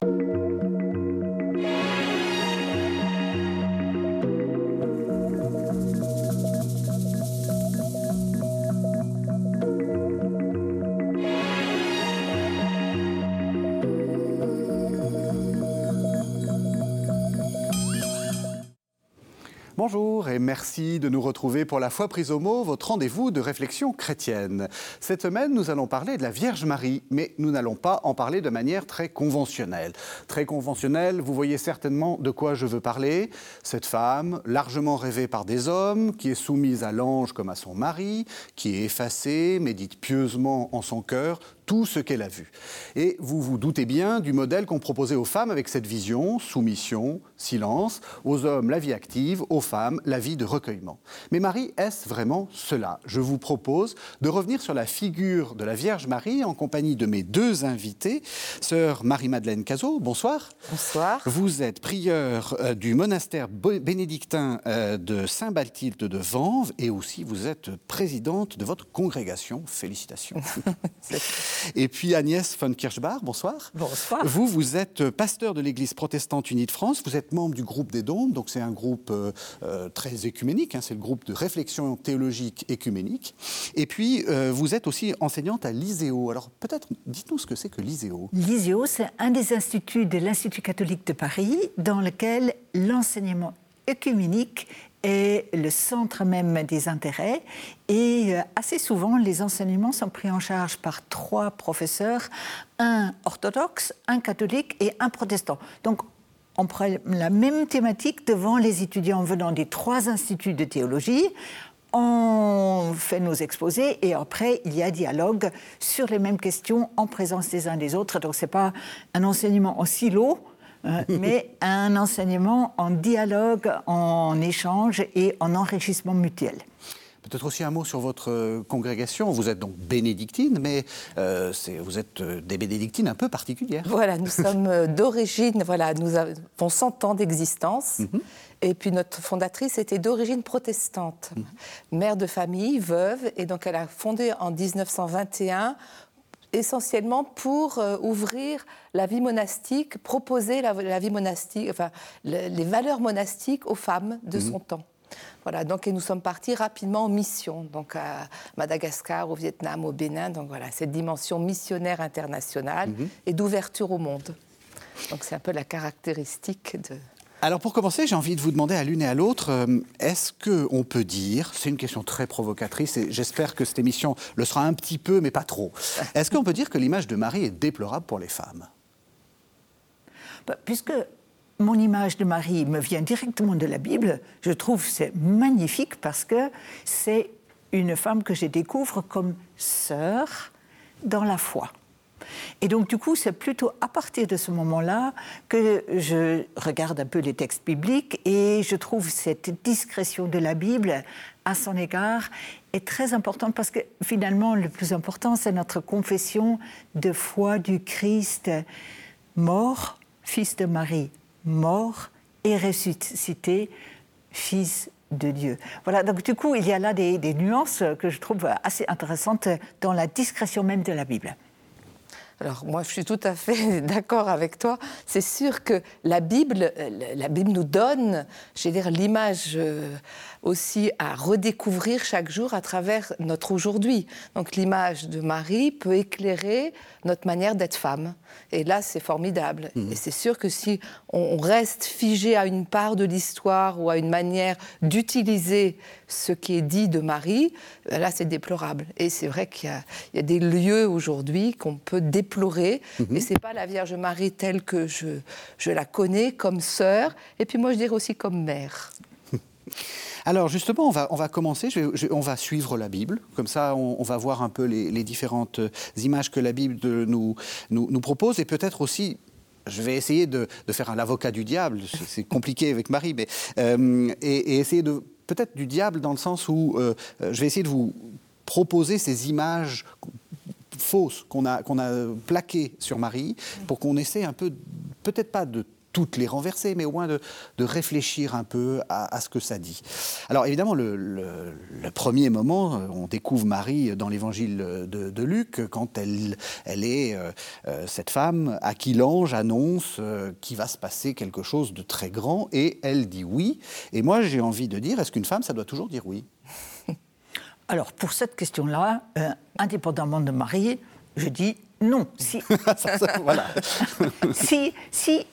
Thank you. Bonjour et merci de nous retrouver pour la foi prise au mot, votre rendez-vous de réflexion chrétienne. Cette semaine, nous allons parler de la Vierge Marie, mais nous n'allons pas en parler de manière très conventionnelle. Très conventionnelle, vous voyez certainement de quoi je veux parler. Cette femme, largement rêvée par des hommes, qui est soumise à l'ange comme à son mari, qui est effacée, médite pieusement en son cœur tout ce qu'elle a vu. Et vous vous doutez bien du modèle qu'on proposait aux femmes avec cette vision, soumission, silence, aux hommes la vie active, aux femmes la vie de recueillement. Mais Marie, est-ce vraiment cela? Je vous propose de revenir sur la figure de la Vierge Marie en compagnie de mes deux invités, sœur Marie-Madeleine Cazot, bonsoir. Bonsoir. Vous êtes prieure euh, du monastère bénédictin euh, de Saint-Balthilde de Vanves et aussi vous êtes présidente de votre congrégation. Félicitations. Et puis Agnès von Kirchbach, bonsoir. Bonsoir. Vous, vous êtes pasteur de l'Église protestante unie de France, vous êtes membre du groupe des Dômes, donc c'est un groupe euh, euh, très écuménique, hein, c'est le groupe de réflexion théologique écuménique. Et puis, euh, vous êtes aussi enseignante à l'ISEO. Alors peut-être, dites-nous ce que c'est que l'ISEO. L'ISEO, c'est un des instituts de l'Institut catholique de Paris dans lequel l'enseignement œcuménique est le centre même des intérêts. Et euh, assez souvent, les enseignements sont pris en charge par trois professeurs, un orthodoxe, un catholique et un protestant. Donc, on prend la même thématique devant les étudiants venant des trois instituts de théologie. On fait nos exposés et après, il y a dialogue sur les mêmes questions en présence des uns des autres. Donc, ce n'est pas un enseignement en silo, euh, mais un enseignement en dialogue, en échange et en enrichissement mutuel. Peut-être aussi un mot sur votre euh, congrégation. Vous êtes donc bénédictine, mais euh, vous êtes des bénédictines un peu particulières. Voilà, nous sommes d'origine, voilà, nous avons 100 ans d'existence. Mhm. Et puis notre fondatrice était d'origine protestante, mhm. mère de famille, veuve, et donc elle a fondé en 1921 essentiellement pour euh, ouvrir la vie monastique, proposer la, vie monastique, enfin les valeurs monastiques aux femmes de mhm. son temps. Voilà, donc et nous sommes partis rapidement en mission, donc à Madagascar, au Vietnam, au Bénin, donc voilà, cette dimension missionnaire internationale mhm. et d'ouverture au monde. Donc c'est un peu la caractéristique de, alors pour commencer, j'ai envie de vous demander à l'une et à l'autre, euh, est-ce qu'on peut dire, c'est une question très provocatrice et j'espère que cette émission le sera un petit peu mais pas trop, est-ce qu'on peut dire que l'image de Marie est déplorable pour les femmes? Bah, Puisque mon image de Marie me vient directement de la Bible, je trouve c'est magnifique parce que c'est une femme que je découvre comme sœur dans la foi. Et donc, du coup, c'est plutôt à partir de ce moment-là que je regarde un peu les textes bibliques et je trouve cette discrétion de la Bible à son égard est très importante parce que finalement, le plus important, c'est notre confession de foi du Christ mort, fils de Marie, mort et ressuscité, fils de Dieu. Voilà, donc du coup, il y a là des, des nuances que je trouve assez intéressantes dans la discrétion même de la Bible. Alors moi, je suis tout à fait d'accord avec toi. C'est sûr que la Bible, euh, la Bible nous donne, je dire, l'image euh, aussi à redécouvrir chaque jour à travers notre aujourd'hui. Donc l'image de Marie peut éclairer notre manière d'être femme. Et là, c'est formidable. Mmh. Et c'est sûr que si on reste figé à une part de l'histoire ou à une manière d'utiliser ce qui est dit de Marie, ben là, c'est déplorable. Et c'est vrai qu'il y, a des lieux aujourd'hui qu'on peut déplorer. Mmh. Et c'est pas la Vierge Marie telle que je, je la connais comme sœur. Et puis moi, je dirais aussi comme mère. Alors justement, on va, on va commencer, on va suivre la Bible, comme ça on, va voir un peu les, différentes images que la Bible nous, nous, propose, et peut-être aussi je vais essayer de, faire un avocat du diable, c'est compliqué avec Marie, mais euh, et, essayer de peut-être du diable dans le sens où euh, je vais essayer de vous proposer ces images fausses qu'on a, qu'on a plaquées sur Marie pour qu'on essaie un peu, peut-être pas de toutes les renverser, mais au moins de, réfléchir un peu à, ce que ça dit. Alors évidemment, le, premier moment, on découvre Marie dans l'évangile de, Luc, quand elle, elle est euh, euh, cette femme à qui l'ange annonce euh, qu'il va se passer quelque chose de très grand, et elle dit oui. Et moi, j'ai envie de dire, est-ce qu'une femme, ça doit toujours dire oui? Alors, pour cette question-là, indépendamment de Marie, je dis non. Si, voilà. si, si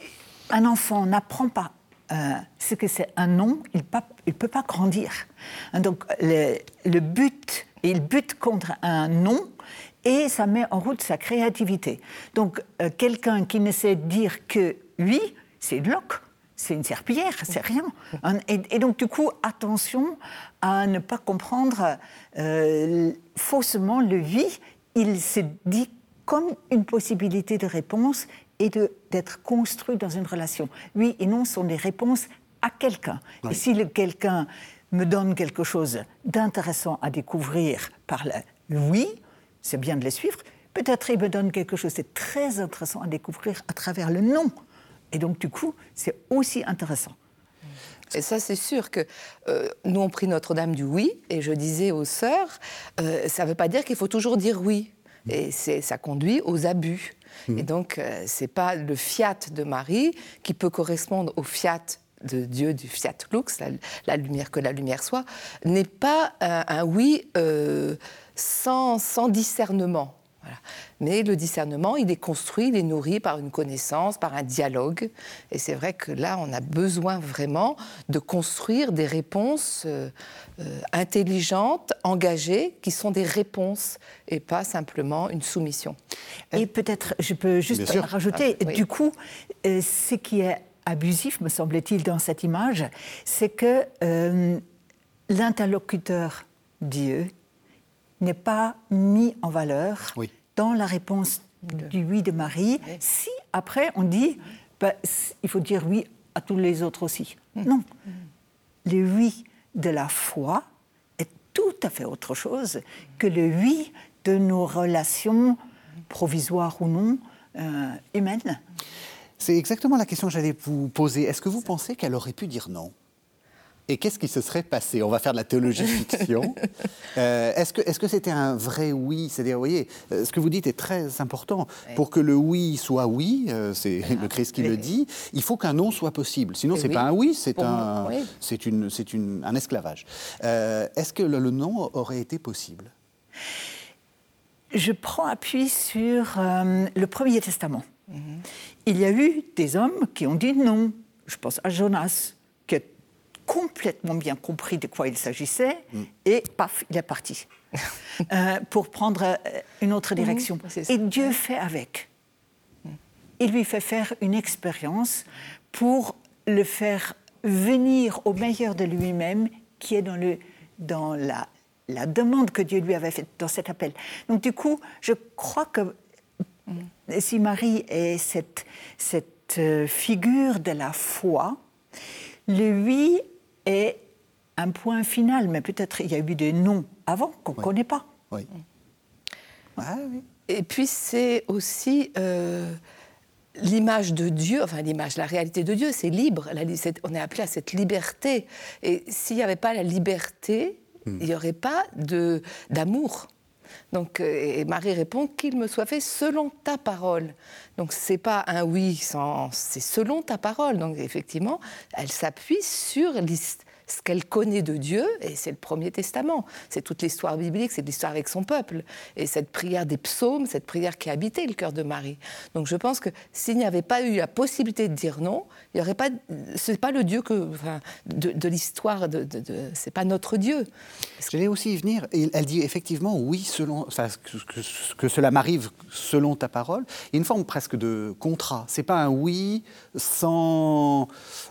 un enfant n'apprend pas euh, ce que c'est un nom, il ne peut pas grandir. Donc le, but, il bute contre un nom et ça met en route sa créativité. Donc euh, quelqu'un qui ne sait dire que oui, c'est une loque, c'est une serpillière, c'est rien. Et, donc du coup, attention à ne pas comprendre euh, faussement le oui. Il se dit comme une possibilité de réponse et d'être construit dans une relation. Oui et non sont des réponses à quelqu'un. Et si le quelqu'un me donne quelque chose d'intéressant à découvrir par le oui, c'est bien de les suivre. Peut-être il me donne quelque chose de très intéressant à découvrir à travers le non. Et donc, du coup, c'est aussi intéressant. Et ça, c'est sûr que euh, nous, on pris Notre-Dame du oui, et je disais aux sœurs, euh, ça ne veut pas dire qu'il faut toujours dire oui. Et ça conduit aux abus. Et donc, euh, c'est pas le fiat de Marie qui peut correspondre au fiat de Dieu, du fiat lux, la, lumière que la lumière soit, n'est pas un, oui euh, sans, sans discernement. Mais le discernement, il est construit, il est nourri par une connaissance, par un dialogue. Et c'est vrai que là, on a besoin vraiment de construire des réponses euh, euh, intelligentes, engagées, qui sont des réponses et pas simplement une soumission. Et peut-être, je peux juste rajouter, ah, du coup, euh, ce qui est abusif, me semble-t-il, dans cette image, c'est que l'interlocuteur Dieu n'est pas mis en valeur dans la réponse du oui de Marie, si après on dit bah, il faut dire oui à tous les autres aussi. Mm. Non. Le oui de la foi est tout à fait autre chose que le oui de nos relations, provisoires ou non, euh, humaines. C'est exactement la question que j'allais vous poser. Est-ce que vous pensez qu'elle aurait pu dire non? Et qu'est-ce qui se serait passé? On va faire de la théologie fiction. Euh, est-ce que est-ce que c'était un vrai oui? C'est-à-dire, vous voyez, euh, ce que vous dites est très important. Pour que le oui soit oui, euh, c'est le Christ qui le dit, il faut qu'un non soit possible. Sinon, c'est n'est pas un oui, c'est un, c'est une, c'est une, un esclavage. est-ce que le, non aurait été possible? Je prends appui sur le Premier Testament. Mhm. Il y a eu des hommes qui ont dit non. Je pense à Jonas, complètement bien compris de quoi il s'agissait, mm. et paf, il est parti. Euh, pour prendre euh, une autre mm-hmm. direction. et Dieu fait avec. Mm. Il lui fait faire une expérience pour le faire venir au meilleur de lui-même, qui est dans, le, dans la, la demande que Dieu lui avait faite dans cet appel. Donc du coup, je crois que mm. si Marie est cette, cette euh, figure de la foi, lui est un point final, mais peut-être il y a eu des noms avant qu'on ne connaît pas. Oui. Et puis c'est aussi euh, l'image de Dieu, enfin l'image, la réalité de Dieu, c'est libre. on est appelé à cette liberté. Et s'il n'y avait pas la liberté, hmm. il n'y aurait pas d'amour. Donc, euh, Marie répond qu'il me soit fait selon ta parole. Donc, c'est pas un oui c'est selon ta parole. Donc, effectivement, elle s'appuie sur ce qu'elle connaît de Dieu, et c'est le premier testament. C'est toute l'histoire biblique, c'est l'histoire avec son peuple. Et cette prière des psaumes, cette prière qui habitait le cœur de Marie. Donc je pense que s'il n'y avait pas eu la possibilité de dire non, il y aurait pas. Pas le Dieu que, de, l'histoire, de, de, c'est pas notre Dieu. J'allais aussi y venir. Elle dit effectivement oui, selon, enfin, que, que, cela m'arrive selon ta parole. Il y a une forme presque de contrat. C'est pas un oui sans.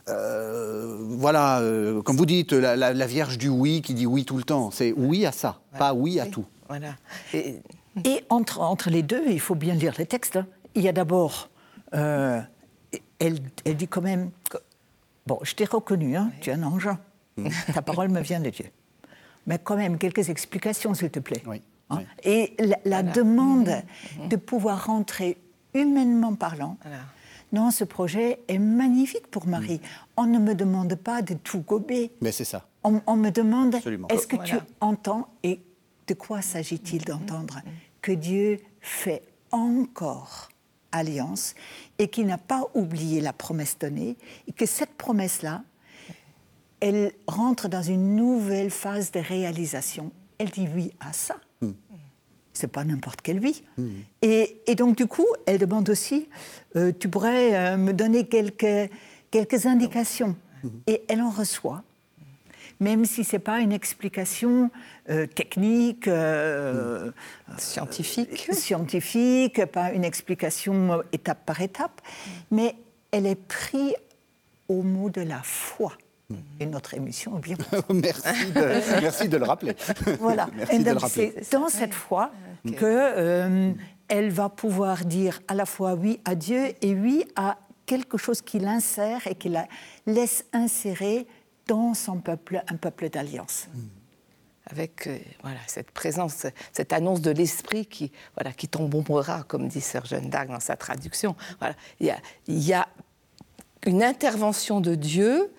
Euh, voilà, euh, comme vous vous dites la, Vierge du oui qui dit oui tout le temps. C'est oui à ça, pas oui à tout. Voilà. Et, entre, entre les deux, il faut bien lire les textes. Hein. Il y a d'abord, euh, elle, elle, dit quand même, bon, je t'ai reconnu, hein, tu es un ange, mm. ta parole me vient de Dieu. Mais quand même, quelques explications, s'il te plaît. Oui. Hein. Et la, demande mm-hmm. de pouvoir rentrer humainement parlant non, ce projet est magnifique pour Marie. On ne me demande pas de tout gober. Mais c'est ça. On, on me demande, Absolument. est-ce que tu entends et de quoi s'agit-il d'entendre Que Dieu fait encore alliance et qu'il n'a pas oublié la promesse donnée et que cette promesse-là, elle rentre dans une nouvelle phase de réalisation. Elle dit oui à ça. C'est pas n'importe quelle vie. Et, et donc, du coup, elle demande aussi euh, Tu pourrais euh, me donner quelques, quelques indications. Et elle en reçoit, même si ce n'est pas une explication euh, technique, euh, Scientifique. scientifique, pas une explication étape par étape, mais elle est prise au mot de la foi. Et notre émission bien merci, de, merci de le rappeler. voilà. c'est dans cette foi Ok. que euh, elle va pouvoir dire à la fois oui à Dieu et oui à quelque chose qui l'insère et qui la laisse insérer dans son peuple, un peuple d'alliance. avec euh, voilà, cette présence, cette annonce de l'esprit qui, voilà, qui t'embombera, comme dit Sir Jeanne d'Arc dans sa traduction. Voilà. Il, y a, il y a une intervention de Dieu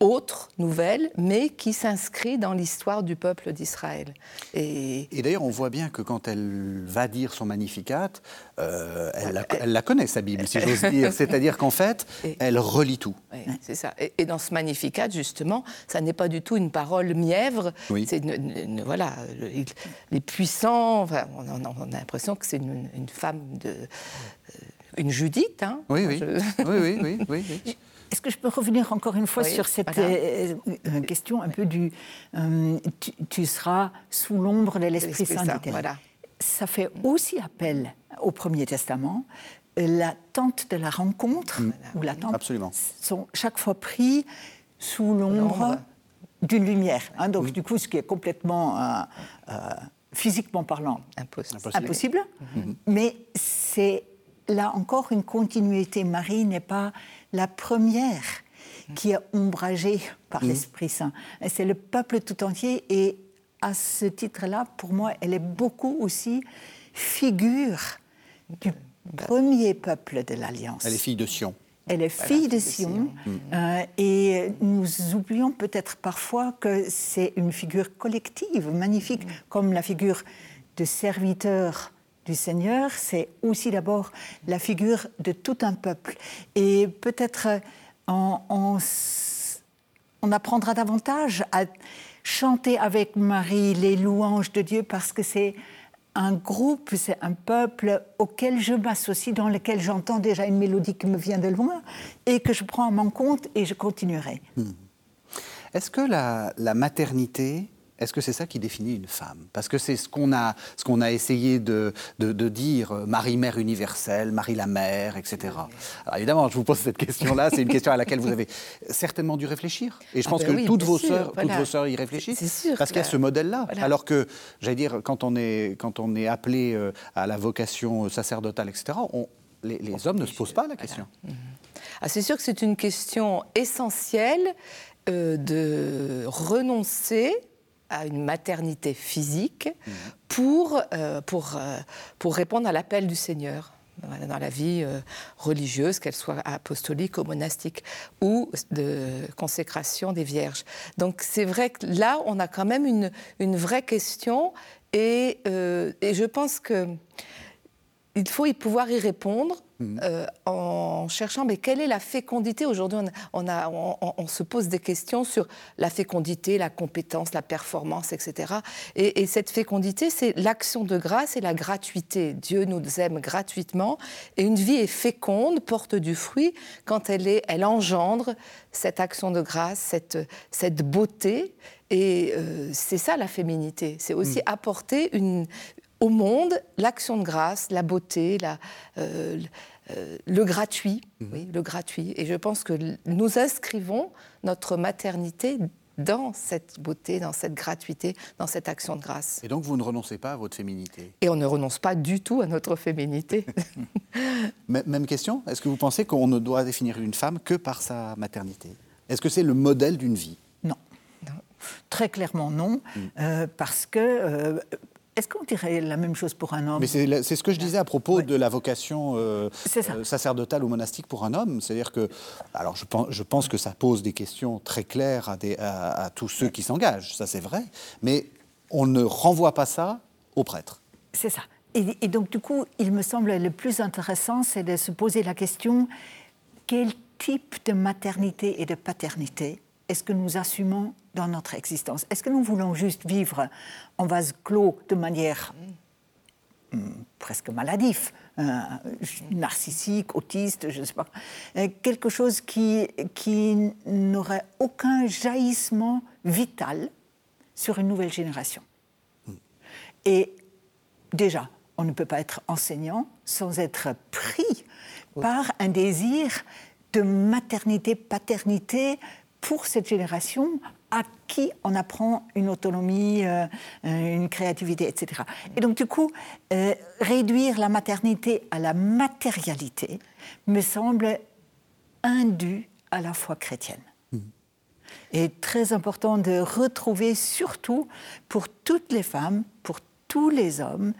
autre, nouvelle, mais qui s'inscrit dans l'histoire du peuple d'Israël. Et Et d'ailleurs, on voit bien que quand elle va dire son Magnificat, euh, elle, la, elle la connaît, sa Bible, si j'ose dire. C'est-à-dire qu'en fait, Et- elle relit tout. C'est ça. Et, et dans ce Magnificat, justement, ça n'est pas du tout une parole mièvre. Oui. C'est voilà, le- il- les puissants. enfin, on, a- on a l'impression que c'est une, une femme de, euh, une Judith. Hein, Oui, oui. Je- oui, oui, oui, oui, oui. Est-ce que je peux revenir encore une fois Oui, sur cette voilà. euh, euh, question un peu du euh, tu, tu seras sous l'ombre de l'Esprit Saint Saint, dit-elle. voilà. Ça fait aussi appel au Premier Testament. Euh, La tente de la rencontre ou la tente Absolument. sont chaque fois pris sous l'ombre d'une lumière. hein. donc du coup, ce qui est complètement euh, euh, physiquement parlant Impossible. Impossible. impossible. Mais c'est là encore une continuité. Marie n'est pas la première qui est ombragée par l'Esprit Saint. C'est le peuple tout entier. Et à ce titre-là, pour moi, elle est beaucoup aussi figure du premier peuple de l'Alliance. Elle est fille de Sion. Elle est fille de Sion. euh, et nous oublions peut-être parfois que c'est une figure collective, magnifique, comme la figure de serviteur du Seigneur. C'est aussi d'abord la figure de tout un peuple. Et peut-être euh, on, apprendra davantage à chanter avec Marie les louanges de Dieu parce que c'est un groupe, c'est un peuple auquel je m'associe, dans lequel j'entends déjà une mélodie qui me vient de loin et que je prends à mon compte et je continuerai. Est-ce que la maternité, est-ce que c'est ça qui définit une femme? Parce que c'est ce qu'on a, ce qu'on a essayé de, de- de dire, euh, Marie-Mère universelle, Marie la Mère, etc. Alors évidemment, je vous pose cette question-là, c'est une question à laquelle vous avez certainement dû réfléchir. Et je Ah pense ben que oui, toutes, vos sûr, sœurs, toutes voilà. vos sœurs y réfléchissent. C'est sûr Parce qu'il y a ce modèle-là. voilà. Alors que, j'allais dire, quand on est, quand on est appelé euh, à la vocation sacerdotale, etc., on- les, les hommes ne se posent pas la question. Ah, c'est sûr que c'est une question essentielle euh, de renoncer à une maternité physique pour, euh, pour, euh, pour répondre à l'appel du Seigneur dans la vie euh, religieuse, qu'elle soit apostolique ou monastique, ou de consécration des vierges. Donc c'est vrai que là, on a quand même une, une vraie question et, euh, et je pense que il faut y pouvoir y répondre euh, en cherchant mais quelle est la fécondité aujourd'hui? On, on, a- on- on- on se pose des questions sur la fécondité, la compétence, la performance, etc. Et, et cette fécondité, c'est l'action de grâce et la gratuité. Dieu nous aime gratuitement et une vie est féconde, porte du fruit quand elle, est, elle engendre cette action de grâce, cette, cette beauté. Et euh, c'est ça la féminité. C'est aussi apporter une, au monde l'action de grâce, la beauté, la, euh, euh, le gratuit, oui, le gratuit. Et je pense que nous inscrivons notre maternité dans cette beauté, dans cette gratuité, dans cette action de grâce. Et donc, vous ne renoncez pas à votre féminité? Et on ne renonce pas du tout à notre féminité. Même question, est-ce que vous pensez qu'on ne doit définir une femme que par sa maternité? Est-ce que c'est le modèle d'une vie? Non. Très clairement non, euh, parce que euh, est-ce qu'on dirait la même chose pour un homme Mais c'est ce que je disais à propos de la vocation euh, euh, sacerdotale ou monastique pour un homme. C'est-à-dire que, alors je pense, je pense, que ça pose des questions très claires à, des, à, tous ceux qui s'engagent, ça c'est vrai, mais on ne renvoie pas ça aux prêtres. C'est ça. Et, et, donc du coup, il me semble le plus intéressant, c'est de se poser la question quel type de maternité et de paternité est-ce que nous assumons dans notre existence? Est-ce que nous voulons juste vivre en vase clos de manière hmm, presque maladif, euh, narcissique, autiste, je ne sais pas, euh, quelque chose qui, qui n'aurait aucun jaillissement vital sur une nouvelle génération? Et déjà, on ne peut pas être enseignant sans être pris par un désir de maternité, paternité pour cette génération à qui on apprend une autonomie, euh, euh, une créativité, etc. Et donc, du coup, euh, réduire la maternité à la matérialité me semble indu à la foi chrétienne. Mmh. Et très important de retrouver, surtout pour toutes les femmes, pour tous les hommes,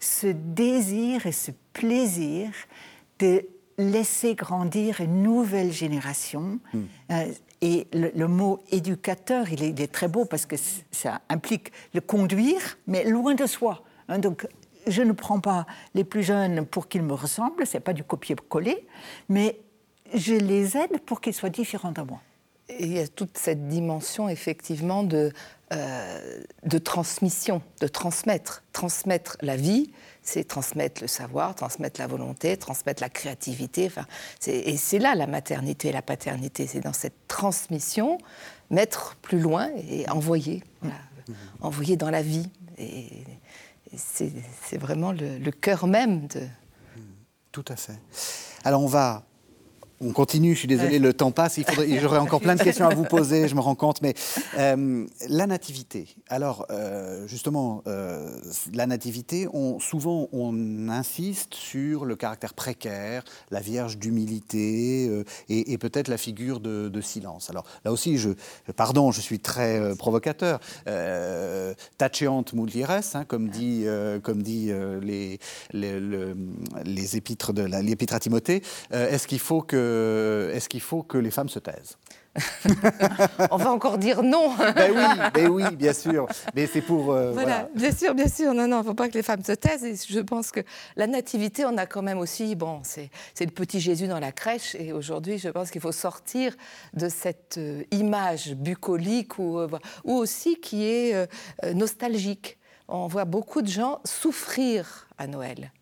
ce désir et ce plaisir de laisser grandir une nouvelle génération. Mmh. Et le, mot éducateur, il est, très beau parce que ça implique le conduire, mais loin de soi. Hein. donc, je ne prends pas les plus jeunes pour qu'ils me ressemblent, c'est pas du copier-coller, mais je les aide pour qu'ils soient différents de moi. Il y a toute cette dimension effectivement de, euh, de transmission, de transmettre, transmettre la vie, c'est transmettre le savoir, transmettre la volonté, transmettre la créativité. Enfin, et c'est là la maternité et la paternité, c'est dans cette transmission, mettre plus loin et envoyer, envoyer dans la vie. Et, c'est vraiment le, le cœur même de... Tout à fait. Alors on va on continue, je suis désolé, le temps passe, j'aurais encore plein de questions à vous poser, je me rends compte, mais euh, la nativité. Alors, euh, justement, euh, la nativité, on, souvent on insiste sur le caractère précaire, la Vierge d'humilité et, peut-être la figure de, silence. Alors là aussi, je, pardon, je suis très provocateur. Taceante mulieres, hein, comme dit, comme dit les, les, les, épîtres de l'épître à Timothée. Est-ce qu'il faut que est-ce qu'il faut que les femmes se taisent On va encore dire non. ben oui, ben oui, bien sûr. Mais c'est pour. Euh, voilà, bien sûr, bien sûr. Non, non, il ne faut pas que les femmes se taisent. Et je pense que la nativité, on a quand même aussi. Bon, c'est le petit Jésus dans la crèche. Et aujourd'hui, je pense qu'il faut sortir de cette euh, image bucolique ou, euh, ou aussi qui est nostalgique. On voit beaucoup de gens souffrir à Noël.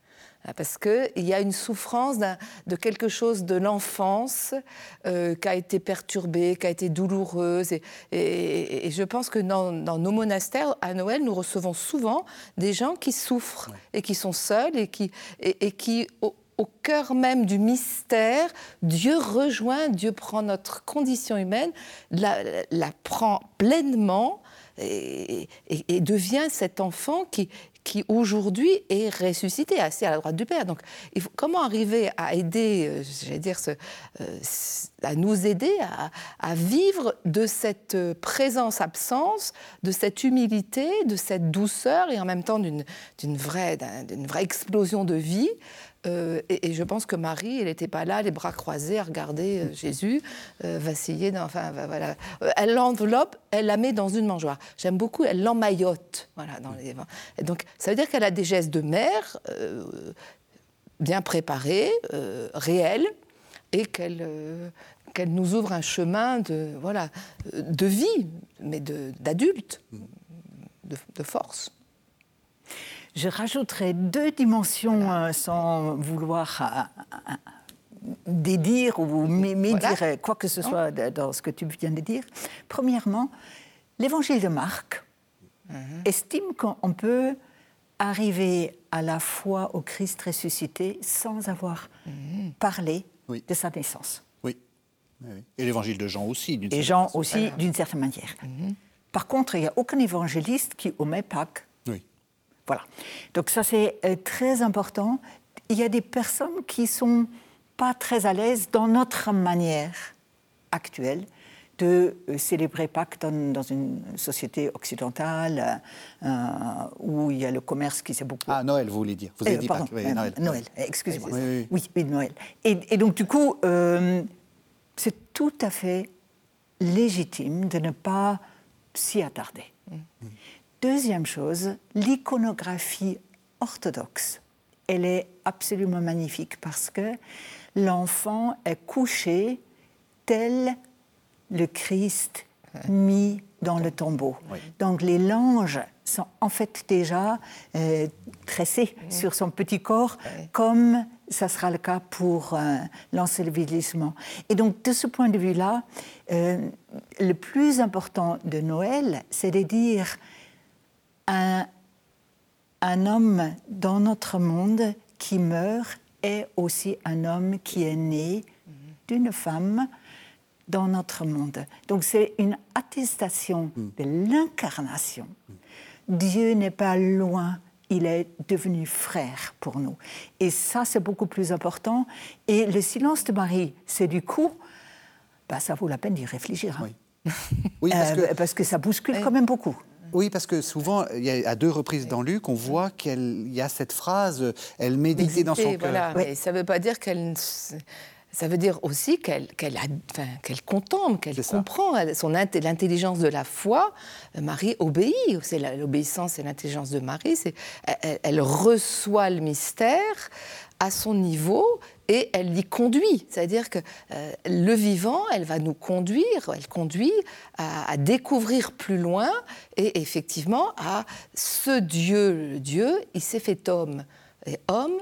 Ah, parce qu'il y a une souffrance de quelque chose de l'enfance euh, qui a été perturbée, qui a été douloureuse. Et, je pense que dans, nos monastères, à Noël, nous recevons souvent des gens qui souffrent et qui sont seuls et qui, et, qui au, cœur même du mystère, Dieu rejoint, Dieu prend notre condition humaine, la, la prend pleinement et, devient cet enfant qui, qui aujourd'hui est ressuscité, assis à la droite du Père. Donc, comment arriver à aider, euh, j'allais dire, euh, à nous aider à, vivre de cette présence-absence, de cette humilité, de cette douceur et en même temps d'une vraie, d'une vraie explosion de vie euh, et, je pense que Marie, elle n'était pas là, les bras croisés, à regarder euh, Jésus euh, vaciller. Enfin, voilà. Elle l'enveloppe, elle la met dans une mangeoire. J'aime beaucoup, elle l'emmaillote. Voilà, dans les... donc, ça veut dire qu'elle a des gestes de mère bien préparés, réels, et qu'elle qu'elle nous ouvre un chemin de, voilà, de vie, mais d'adulte, de force. Je rajouterai deux dimensions euh, sans vouloir euh, euh, dédire ou médire quoi que ce soit dans ce que tu viens de dire. Premièrement, l'évangile de Marc mhm. estime qu'on peut arriver à la foi au Christ ressuscité sans avoir mhm. parlé de sa naissance. Oui. Et l'évangile de Jean aussi. Et Jean aussi, d'une certaine manière. Mhm. Par contre, il n'y a aucun évangéliste qui omet Pâques voilà. Donc ça, c'est euh, très important. Il y a des personnes qui sont pas très à l'aise dans notre manière actuelle de euh, célébrer Pâques dans, dans une société occidentale euh, où il y a le commerce qui s'est beaucoup... Ah, Noël, vous voulez dire. Vous avez Euh, dit pardon, Pâques. Oui, Noël. Noël, excusez-moi. Oui, oui, Noël. Et, et donc, du coup, euh, c'est tout à fait légitime de ne pas s'y attarder. Deuxième chose, l'iconographie orthodoxe, elle est absolument magnifique parce que l'enfant est couché tel le Christ mis dans le tombeau. Oui. Donc les langes sont en fait déjà euh, tressés sur son petit corps, comme ça sera le cas pour euh, l'ensevelissement. Et donc de ce point de vue-là, euh, le plus important de Noël, c'est de dire un, un homme dans notre monde qui meurt est aussi un homme qui est né d'une femme dans notre monde. Donc c'est une attestation de l'incarnation. Dieu n'est pas loin, il est devenu frère pour nous. Et ça, c'est beaucoup plus important. Et le silence de Marie, c'est du coup, bah, ça vaut la peine d'y réfléchir. hein. Oui. Oui, parce Euh, parce que ça bouscule quand même beaucoup. Oui, parce que souvent, il y a, à deux reprises dans Luc, on voit qu'il y a cette phrase, elle méditait dans son cœur. voilà. Oui. Mais ça ne veut pas dire qu'elle. Ça veut dire aussi qu'elle enfin, qu'elle contemple, qu'elle comprend elle- son int- l'intelligence de la foi. Euh, Marie obéit. C'est l'obéissance et l'intelligence de Marie. Elle reçoit le mystère à son niveau et elle l'y conduit. C'est-à-dire que euh, le vivant, elle va nous conduire, elle conduit à, découvrir plus loin et effectivement à ce Dieu, Dieu, il s'est fait homme. Et homme,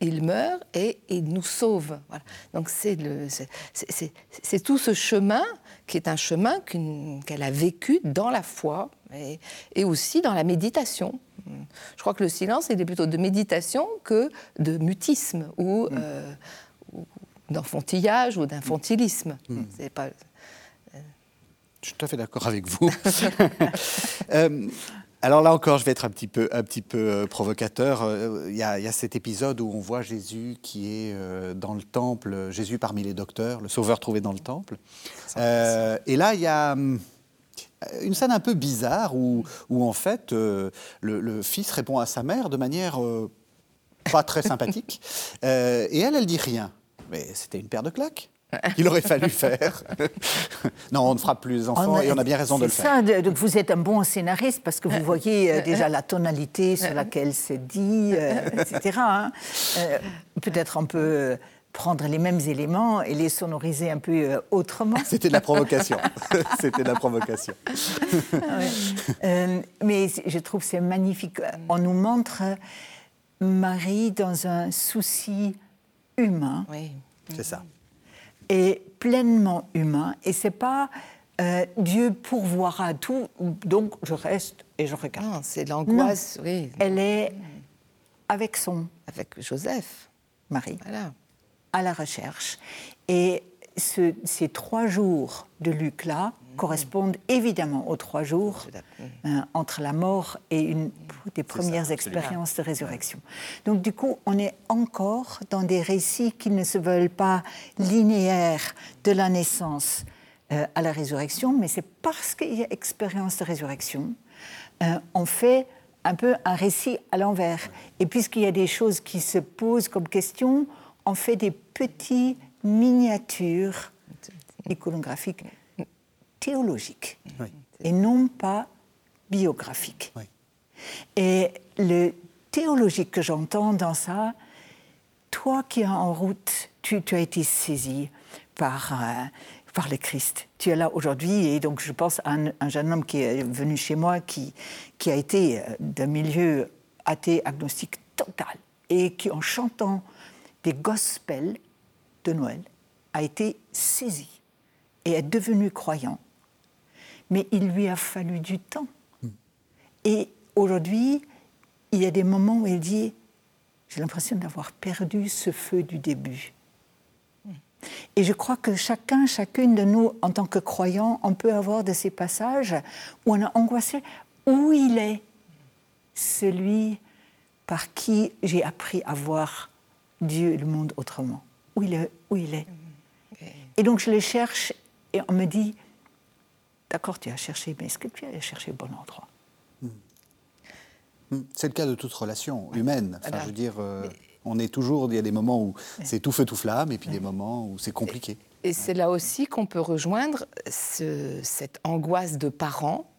il meurt et il nous sauve. Donc c'est tout ce chemin qui est un chemin qu'elle a vécu dans la foi et aussi dans la méditation. Je crois que le silence, il est plutôt de méditation que de mutisme ou, euh, ou d'enfantillage ou d'infantilisme. C'est pas. Je suis tout à fait d'accord avec vous. Euh, alors là encore, je vais être un petit peu, un petit peu euh, provocateur. Euh, Il y, a, il y a cet épisode où on voit Jésus qui est euh, dans le temple, Jésus parmi les docteurs, le sauveur trouvé dans le temple. Euh, et là, il y a hum, une scène un peu bizarre où, où en fait, euh, le, le fils répond à sa mère de manière euh, pas très sympathique. Euh, et elle, elle dit rien. Mais c'était une paire de claques qu'il aurait fallu faire. non, on ne frappe plus les enfants et on a bien raison de le faire. ça, de- donc vous êtes un bon scénariste parce que vous voyez déjà la tonalité sur laquelle c'est dit, etc. hein. Peut-être peut euh, prendre les mêmes éléments et les sonoriser un peu euh, autrement. C'était de la provocation. C'était de la provocation. Euh, mais je trouve que c'est magnifique. On nous montre Marie dans un souci humain Oui. C'est ça. et pleinement humain. Et c'est pas euh, Dieu pourvoira tout, donc je reste et je regarde. C'est l'angoisse, oui, Elle est avec son avec Joseph. mari Voilà. À la recherche. Et ce- ces trois jours de Luc-là correspondent évidemment aux trois jours euh, entre la mort et une des premières expériences de résurrection. Donc du coup, on est encore dans des récits qui ne se veulent pas linéaires de la naissance euh, à la résurrection, mais c'est parce qu'il y a expérience de résurrection, euh, on fait un peu un récit à l'envers. Et puisqu'il y a des choses qui se posent comme question, on fait des petits miniatures iconographiques théologiques Oui. et non pas biographiques. Oui. Et le théologique que j'entends dans ça, toi qui es en route, tu, tu as été saisi par, euh, par le Christ. Tu es là aujourd'hui et donc je pense à un, un jeune homme qui est venu chez moi qui, qui a été euh, d'un milieu athée, agnostique total et qui en chantant des gospels de Noël a été saisi et est devenu croyant. Mais il lui a fallu du temps. Et aujourd'hui, il y a des moments où il dit J'ai l'impression d'avoir perdu ce feu du début. Et je crois que chacun, chacune de nous, en tant que croyants, on peut avoir de ces passages où on a angoissé. Où il est celui par qui j'ai appris à voir Dieu et le monde autrement. Où il est, où il est. Et donc je le cherche et on me dit d'accord, tu as cherché, mais est-ce que tu as cherché le bon endroit? Hmm. Hmm. C'est le cas de toute relation humaine. Enfin, je veux dire, euh, on est toujours, il y a des moments où c'est tout feu, tout flamme, et puis des moments où c'est compliqué. Et, c'est là aussi qu'on peut rejoindre cette angoisse de parents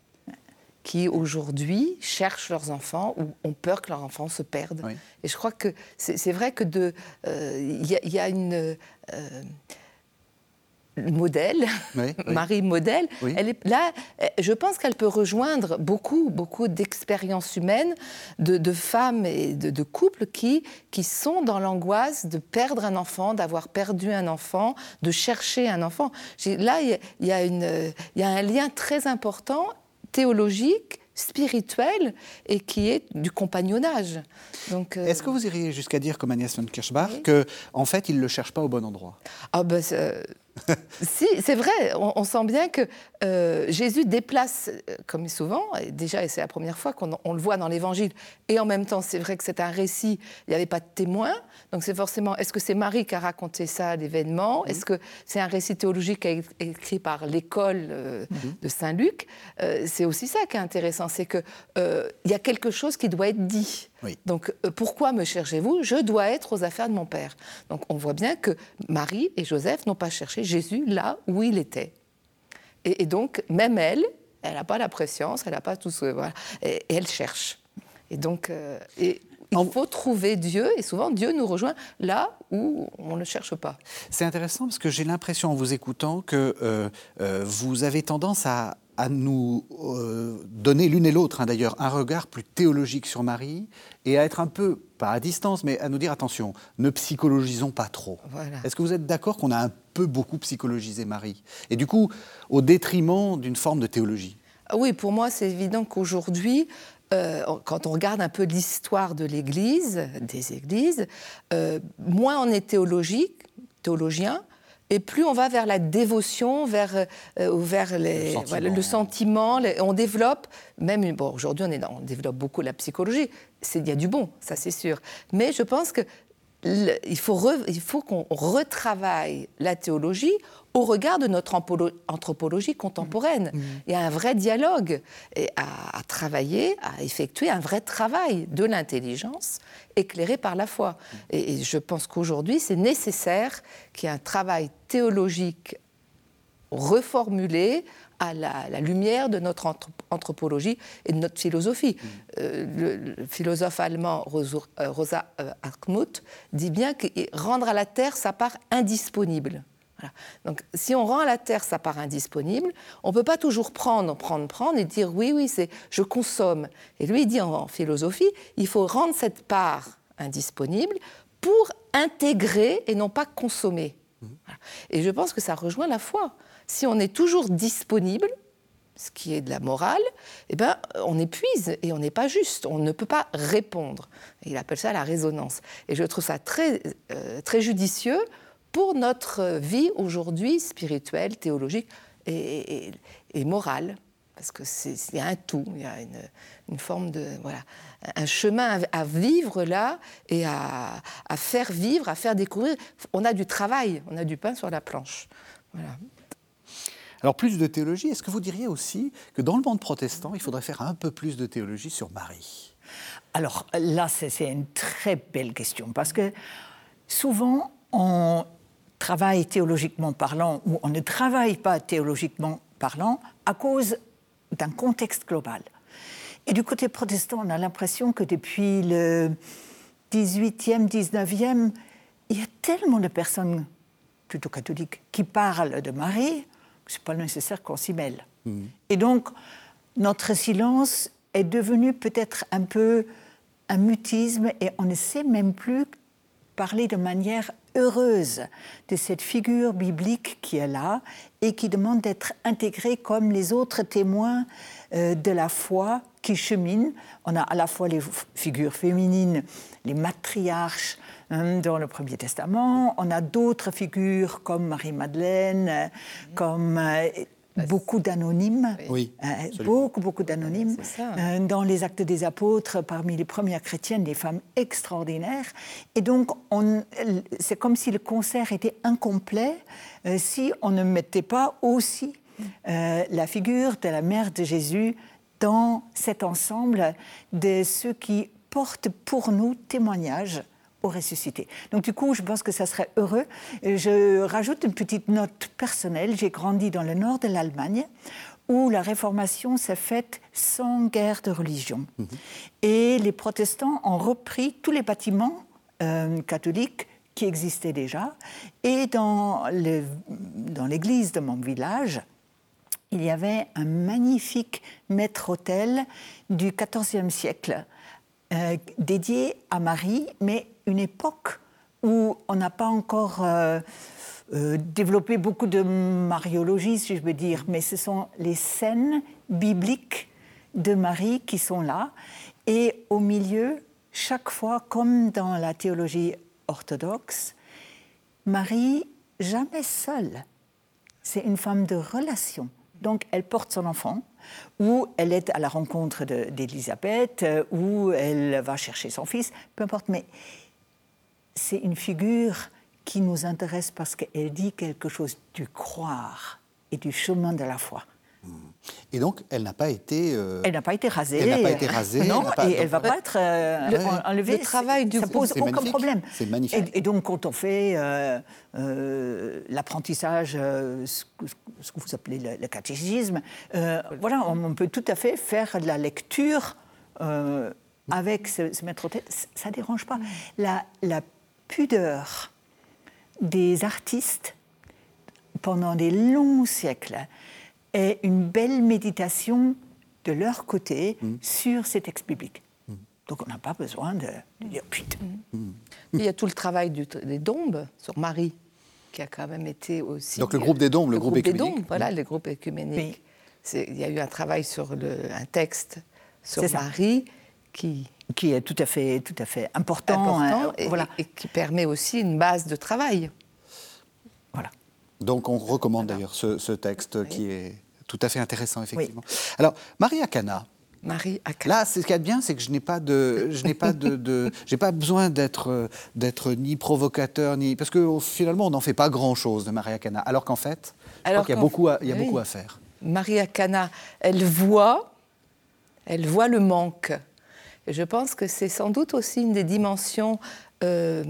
qui aujourd'hui cherchent leurs enfants ou ont peur que leurs enfants se perdent. Et je crois que c'est vrai que de, euh, il y, a une euh, modèle, Marie modèle, elle est là. Je pense qu'elle peut rejoindre beaucoup, beaucoup d'expériences humaines de, femmes et de, couples qui, qui sont dans l'angoisse de perdre un enfant, d'avoir perdu un enfant, de chercher un enfant. Là, il y, a une, il y a un lien très important théologique spirituel et qui est du compagnonnage. Donc, euh, Est-ce que vous iriez jusqu'à dire, comme Agnès von Kirchbach, qu'en que en fait, il ne le cherche pas au bon endroit? Ah ben, si, c'est vrai, on, sent bien que euh, Jésus déplace, euh, comme souvent, et déjà, et c'est la première fois qu'on le voit dans l'Évangile, et en même temps, c'est vrai que c'est un récit, il n'y avait pas de témoin, donc c'est forcément, est-ce que c'est Marie qui a raconté ça, l'événement? Est-ce que c'est un récit théologique écrit par l'école euh, mhm. de Saint-Luc? C'est aussi ça qui est intéressant, c'est qu'il il y a quelque chose qui doit être dit. Donc pourquoi me cherchez-vous? Je dois être aux affaires de mon Père. Donc on voit bien que Marie et Joseph n'ont pas cherché Jésus là où il était. Et, donc, même elle, elle n'a pas la préscience, elle n'a pas tout ce. Voilà, et, elle cherche. Et donc, euh, et il faut trouver Dieu, et souvent Dieu nous rejoint là où on ne cherche pas. C'est intéressant parce que j'ai l'impression en vous écoutant que euh, euh, vous avez tendance à, à nous euh, donner l'une et l'autre, hein, d'ailleurs, un regard plus théologique sur Marie et à être un peu, pas à distance, mais à nous dire attention, ne psychologisons pas trop. Est-ce que vous êtes d'accord qu'on a un peu beaucoup psychologisé Marie Et du coup, au détriment d'une forme de théologie? Ah Oui, pour moi, c'est évident qu'aujourd'hui, euh, quand on regarde un peu l'histoire de l'Église, des Églises, euh, moins on est théologique, théologien, et plus on va vers la dévotion, vers, euh, vers les, le sentiment, on développe, même, bon, aujourd'hui on, on développe beaucoup la psychologie, il y a du bon, ça c'est sûr, mais je pense que il faut, il faut qu'on retravaille la théologie au regard de notre anthropologie contemporaine. Mmh. Il y a un vrai dialogue et à, travailler, à effectuer un vrai travail de l'intelligence éclairé par la foi. Mmh. Et, je pense qu'aujourd'hui, c'est nécessaire qu'il y ait un travail théologique reformulé à la, lumière de notre anthropologie et de notre philosophie. Euh, le, philosophe allemand euh, Rosa euh, Hartmut dit bien que rendre à la terre sa part indisponible. Donc, si on rend à la terre sa part indisponible, on ne peut pas toujours prendre, prendre, prendre et dire oui, oui, c'est je consomme. Et lui, il dit en, philosophie, il faut rendre cette part indisponible pour intégrer et non pas consommer. Mmh. Et je pense que ça rejoint la foi. Si on est toujours disponible, ce qui est de la morale, eh ben, on épuise et on n'est pas juste, on ne peut pas répondre. Il appelle ça la résonance. Et je trouve ça très, euh, très judicieux pour notre vie aujourd'hui spirituelle, théologique et, morale. Parce que c'est y a un tout, il y a une, forme de voilà, un chemin à, vivre là et à, faire vivre, à faire découvrir. On a du travail, on a du pain sur la planche. Alors plus de théologie, est-ce que vous diriez aussi que dans le monde protestant, il faudrait faire un peu plus de théologie sur Marie? Alors là, c'est une très belle question parce que souvent on travaille théologiquement parlant ou on ne travaille pas théologiquement parlant à cause d'un contexte global. Et du côté protestant, on a l'impression que depuis le 18e, 19e, il y a tellement de personnes, plutôt catholiques, qui parlent de Marie que ce n'est pas nécessaire qu'on s'y mêle. Mmh. Et donc, notre silence est devenu peut-être un peu un mutisme et on ne sait même plus parler de manière heureuse de cette figure biblique qui est là et qui demande d'être intégrée comme les autres témoins euh, de la foi qui cheminent. On a à la fois les figures féminines, les matriarches hein, dans le Premier Testament, on a d'autres figures comme Marie-Madeleine, comme euh, beaucoup d'anonymes, oui, euh, beaucoup, beaucoup d'anonymes. Euh, dans les actes des apôtres, parmi les premières chrétiennes, des femmes extraordinaires. Et donc, c'est comme si le concert était incomplet euh, si on ne mettait pas aussi la figure de la mère de Jésus dans cet ensemble de ceux qui portent pour nous témoignage au ressuscité. Donc du coup, je pense que ça serait heureux. Je rajoute une petite note personnelle. J'ai grandi dans le nord de l'Allemagne où la réformation s'est faite sans guerre de religion. Mhm. Et les protestants ont repris tous les bâtiments euh, catholiques qui existaient déjà. Et dans l'église de mon village, il y avait un magnifique maître-autel du XIVe siècle euh, dédié à Marie, mais une époque où on n'a pas encore euh, euh, développé beaucoup de mariologie, si je veux dire, mais ce sont les scènes bibliques de Marie qui sont là. Et au milieu, chaque fois, comme dans la théologie orthodoxe, Marie, jamais seule. C'est une femme de relation. Donc elle porte son enfant, ou elle est à la rencontre d'Élisabeth, euh, ou elle va chercher son fils, peu importe. Mais c'est une figure qui nous intéresse parce qu'elle dit quelque chose du croire et du chemin de la foi. Et donc, elle n'a pas été. Euh, elle n'a pas été rasée. Elle n'a pas été rasée. non, et elle ne va pas être euh, enlevée. Le travail du Ça pose aucun problème. C'est magnifique. Et, donc, quand on fait euh, l'apprentissage, ce, que vous appelez le, catéchisme, voilà, on, peut tout à fait faire de la lecture avec ce, maître-autel. Ça ne dérange pas. La, la pudeur des artistes pendant des longs siècles est une belle méditation de leur côté mm. sur ces textes bibliques. Mm. Donc on n'a pas besoin de, dire putain. Mm. Il y a tout le travail des dombes sur Marie, qui a quand même été aussi. Donc le groupe des dombes, le, groupe, groupe écuménique. Des dombes, voilà, le groupe écuménique. Il y a eu un travail sur le, un texte sur Marie qui qui est tout à fait, tout à fait important, hein, et, voilà. et, qui permet aussi une base de travail. Voilà. Donc on recommande d'ailleurs ce, texte qui est tout à fait intéressant, effectivement. Alors, Maria Cana. Marie Akana. Là, ce qu'il y a de bien, c'est que je n'ai pas de, je n'ai pas de, j'ai pas besoin d'être, d'être ni provocateur ni, parce que finalement, on n'en fait pas grand-chose de Maria Cana, alors qu'en fait, alors qu'il y a beaucoup, à, il y a beaucoup à faire. Maria Cana, elle voit, elle voit le manque. Et je pense que c'est sans doute aussi une des dimensions euh,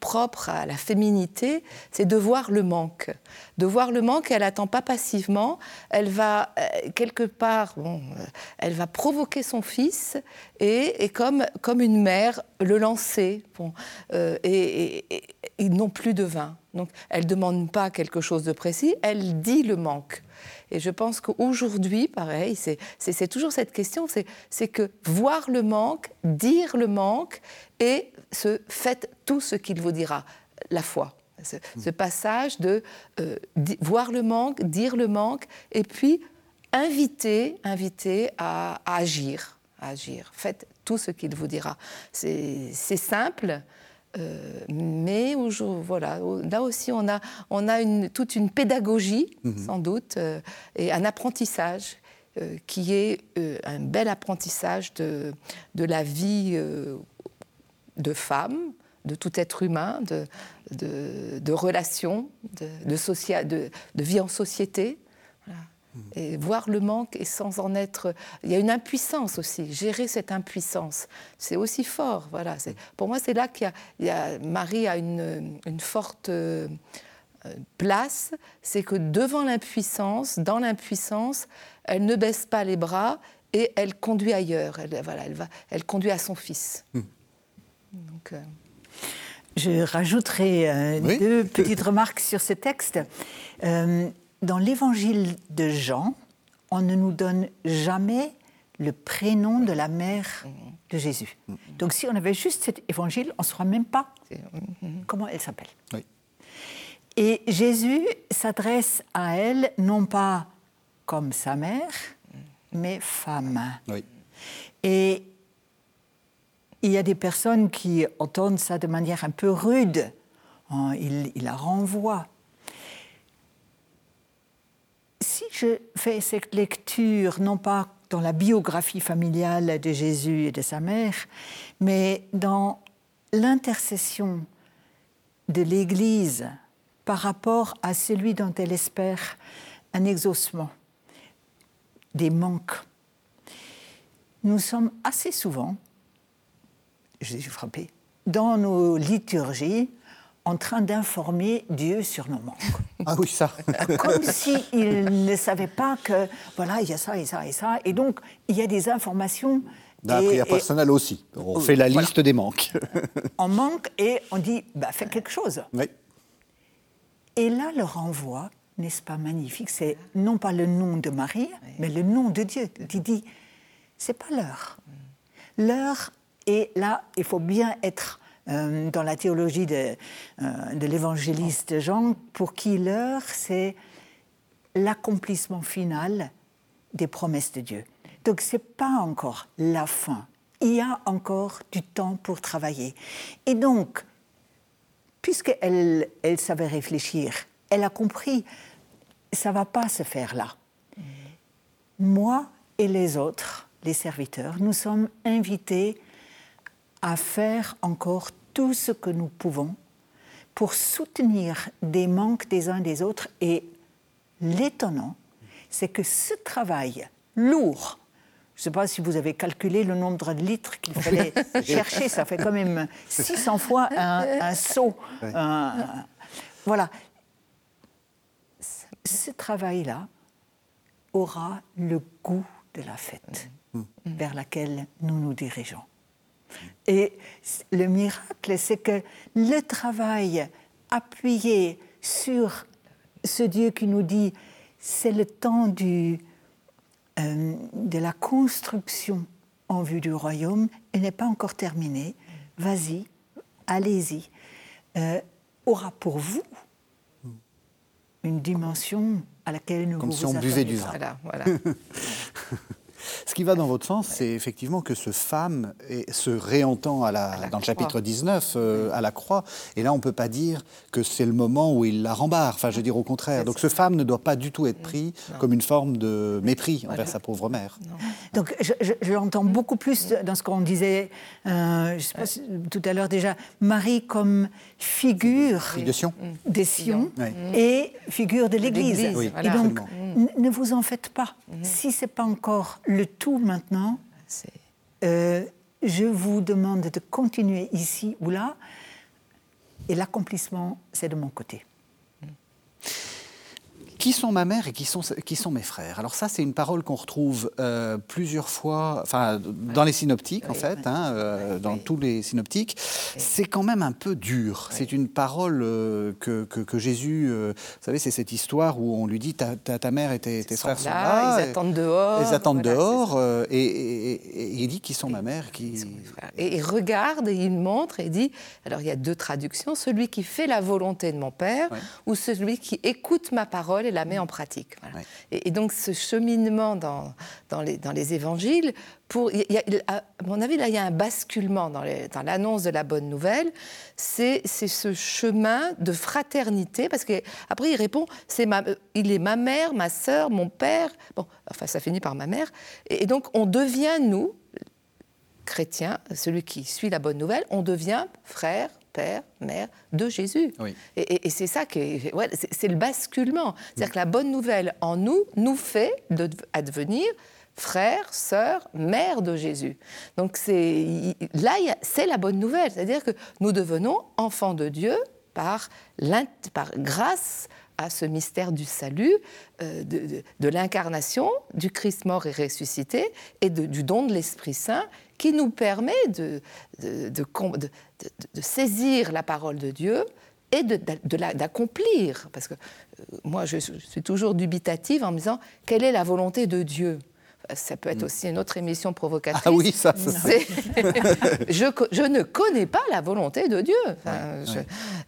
propre à la féminité, c'est de voir le manque. De voir le manque, elle attend pas passivement, elle va euh, quelque part, bon, euh, elle va provoquer son fils et, comme, comme une mère, le lancer. Bon, et, ils n'ont plus de vin. Donc elle demande pas quelque chose de précis, elle dit le manque. Et je pense qu'aujourd'hui, pareil, c'est toujours cette question, c'est que voir le manque, dire le manque et se faites tout ce qu'il vous dira, la foi. Ce, hmm. passage de euh, voir le manque, dire le manque, et puis inviter, inviter à, agir, à agir. Faites tout ce qu'il vous dira. C'est simple, euh, mais voilà, là aussi on a, on a une, toute une pédagogie, hmm. sans doute, euh, et un apprentissage qui est un bel apprentissage de, de la vie de femmes, de tout être humain, de, de, relations, de, de, vie en société. Et voir le manque et sans en être. Il y a une impuissance aussi. Gérer cette impuissance, c'est aussi fort. Voilà. Pour moi, c'est là qu'il y, a, Marie a une, une forte euh, place. C'est que devant l'impuissance, dans l'impuissance, elle ne baisse pas les bras et elle conduit ailleurs. Elle, voilà, elle, va, elle conduit à son fils. Hmm. Donc, euh, Je rajouterai euh, deux petites remarques sur ce texte. Euh, dans l'évangile de Jean, on ne nous donne jamais le prénom de la mère de Jésus. Donc si on avait juste cet évangile, on ne saura même pas comment elle s'appelle. Et Jésus s'adresse à elle non pas comme sa mère, mais femme. Et il y a des personnes qui entendent ça de manière un peu rude. Hein, il, la renvoie. Si je fais cette lecture, non pas dans la biographie familiale de Jésus et de sa mère, mais dans l'intercession de l'Église par rapport à celui dont elle espère un exaucement des manques. Nous sommes assez souvent, je suis frappé, dans nos liturgies, en train d'informer Dieu sur nos manques. Ah oui, ça. Comme s'il ne savait pas que, voilà, il y a ça et ça et ça. Et donc, il y a des informations. D'un prière personnel aussi. On fait la liste des manques. on manque et on dit, bah, fais quelque chose. Oui. Et là, le renvoi, n'est-ce pas magnifique? C'est non pas le nom de Marie, mais le nom de Dieu qui dit, c'est pas l'heure. L'heure est là, il faut bien être euh, dans la théologie de, euh, de l'évangéliste Jean, pour qui l'heure, c'est l'accomplissement final des promesses de Dieu. Donc ce n'est pas encore la fin. Il y a encore du temps pour travailler. Et donc, puisqu'elle elle savait réfléchir, elle a compris, ça ne va pas se faire là. Moi et les autres, les serviteurs, nous sommes invités à faire encore tout ce que nous pouvons pour soutenir des manques des uns des autres. Et l'étonnant, c'est que ce travail lourd, je ne sais pas si vous avez calculé le nombre de litres qu'il fallait chercher, ça fait quand même 600 fois un, seau. voilà. Ce travail-là aura le goût de la fête mmh. vers laquelle nous nous dirigeons. Et le miracle, c'est que le travail appuyé sur ce Dieu qui nous dit c'est le temps du, euh, de la construction en vue du royaume, il n'est pas encore terminé. Vas-y, allez-y. Euh, aura pour vous une dimension à laquelle nous Comme vous si on buvait du vin. Voilà, voilà. Ce qui va dans votre sens, c'est effectivement que ce femme se réentend à la, dans le chapitre 19 euh, à la croix. Et là, on ne peut pas dire que c'est le moment où il la rembarre. Enfin, je veux dire au contraire. Donc ce femme ne doit pas du tout être pris comme une forme de mépris envers sa pauvre mère. Donc je, l'entends beaucoup plus dans ce qu'on disait euh, je sais pas, tout à l'heure déjà, Marie comme figure de Sion. des Sion et figure de l'Église. Et donc, ne vous en faites pas. Si ce n'est pas encore le tout maintenant, euh, je vous demande de continuer ici ou là, et l'accomplissement, c'est de mon côté qui sont ma mère et qui sont, qui sont mes frères. Alors ça, c'est une parole qu'on retrouve euh, plusieurs fois, enfin dans les synoptiques en fait, hein, euh, dans tous les synoptiques. C'est quand même un peu dur. C'est une parole euh, que, que, Jésus, vous savez, c'est cette histoire où on lui dit ta, ta, mère et tes, frères sont là, ils attendent dehors. Ils attendent dehors et, il dit qui sont ma mère, qui. Et il regarde et il montre et dit alors il y a deux traductions celui qui fait la volonté de mon père ou celui qui écoute ma parole la met en pratique. Et, donc ce cheminement dans, dans, les, dans les évangiles, pour, à mon avis, là, il y a un basculement dans l'annonce de la bonne nouvelle. C'est ce chemin de fraternité, parce qu'après, il répond, ma, il est ma mère, ma sœur, mon père. Bon, enfin, ça finit par ma mère. Et, et donc, on devient, nous, chrétiens, celui qui suit la bonne nouvelle, on devient frère, père, mère de Jésus. Et, c'est ça qui ouais, c'est le basculement. C'est-à-dire que la bonne nouvelle en nous nous fait de, advenir frère, sœur, mère de Jésus. Donc c'est là, c'est la bonne nouvelle. C'est-à-dire que nous devenons enfants de Dieu par, par grâce à ce mystère du salut, euh, de, l'incarnation, du Christ mort et ressuscité, et du don de l'Esprit Saint qui nous permet de, de, saisir la parole de Dieu et d'accomplir. Parce que euh, moi, je, suis toujours dubitative en me disant quelle est la volonté de Dieu? Ça peut être mm. aussi une autre émission provocatrice. Ah oui, ça, je, je, ne connais pas la volonté de Dieu.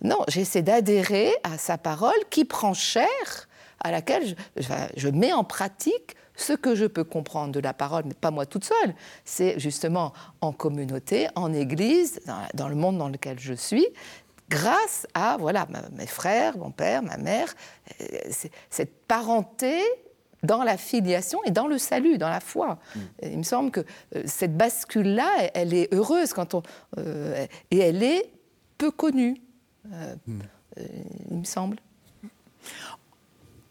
Non, j'essaie d'adhérer à sa parole qui prend chair, à laquelle je mets en pratique ce que je peux comprendre de la parole, mais pas moi toute seule, c'est justement en communauté, en église, dans, le monde dans lequel je suis, grâce à voilà mes frères, mon père, ma mère, euh, cette parenté dans la filiation et dans le salut, dans la foi. Mm. Il me semble que euh, cette bascule-là, elle est heureuse quand on euh, et elle est peu connue. Mm. il me semble.